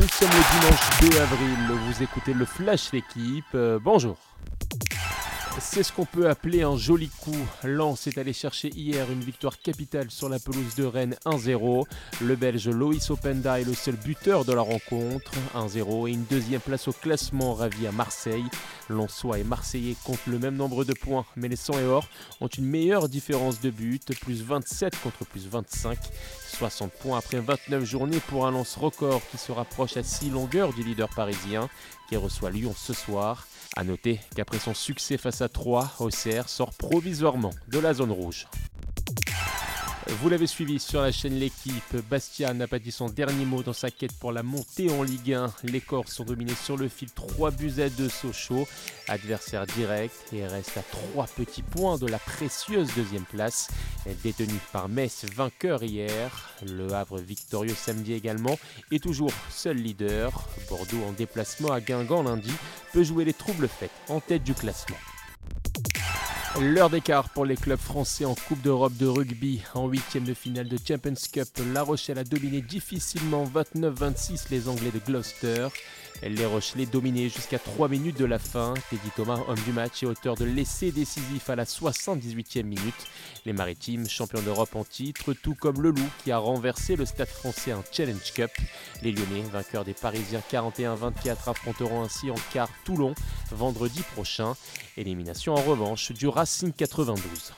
Nous sommes le dimanche 2 avril, vous écoutez le Flash L'équipe, euh, bonjour. C'est ce qu'on peut appeler un joli coup. Lens est allé chercher hier une victoire capitale sur la pelouse de Rennes 1-0. Le Belge Loïs Openda est le seul buteur de la rencontre 1-0 et une deuxième place au classement ravi à Marseille. Lensois et Marseillais comptent le même nombre de points, mais les 100 et or ont une meilleure différence de but, plus 27 contre plus 25. 60 points après 29 journées pour un lance record qui se rapproche à 6 longueurs du leader parisien qui reçoit Lyon ce soir. A noter qu'après son succès face à 3, Auxerre sort provisoirement de la zone rouge. Vous l'avez suivi sur la chaîne L'équipe, Bastia n'a pas dit son dernier mot dans sa quête pour la montée en Ligue 1. Les Corses sont dominés sur le fil 3 buts à 2 Sochaux, adversaire direct et reste à 3 petits points de la précieuse deuxième place, détenue par Metz vainqueur hier. Le Havre victorieux samedi également est toujours seul leader. Bordeaux en déplacement à Guingamp lundi peut jouer les troubles faits en tête du classement. L'heure d'écart pour les clubs français en Coupe d'Europe de rugby. En huitième de finale de Champions Cup, La Rochelle a dominé difficilement 29-26 les Anglais de Gloucester. Les Rochelais dominaient jusqu'à 3 minutes de la fin. Teddy Thomas, homme du match et auteur de l'essai décisif à la 78e minute. Les Maritimes, champions d'Europe en titre, tout comme le Loup qui a renversé le Stade français en Challenge Cup. Les Lyonnais, vainqueurs des Parisiens 41-24, affronteront ainsi en quart Toulon vendredi prochain. Élimination en revanche du Racing 92.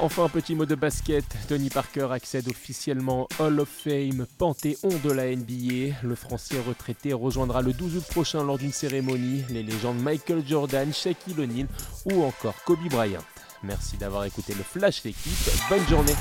Enfin, un petit mot de basket. Tony Parker accède officiellement Hall of Fame, panthéon de la NBA. Le Français retraité rejoindra le 12 août prochain lors d'une cérémonie les légendes Michael Jordan, Shaquille O'Neal ou encore Kobe Bryant. Merci d'avoir écouté le Flash l'équipe. Bonne journée.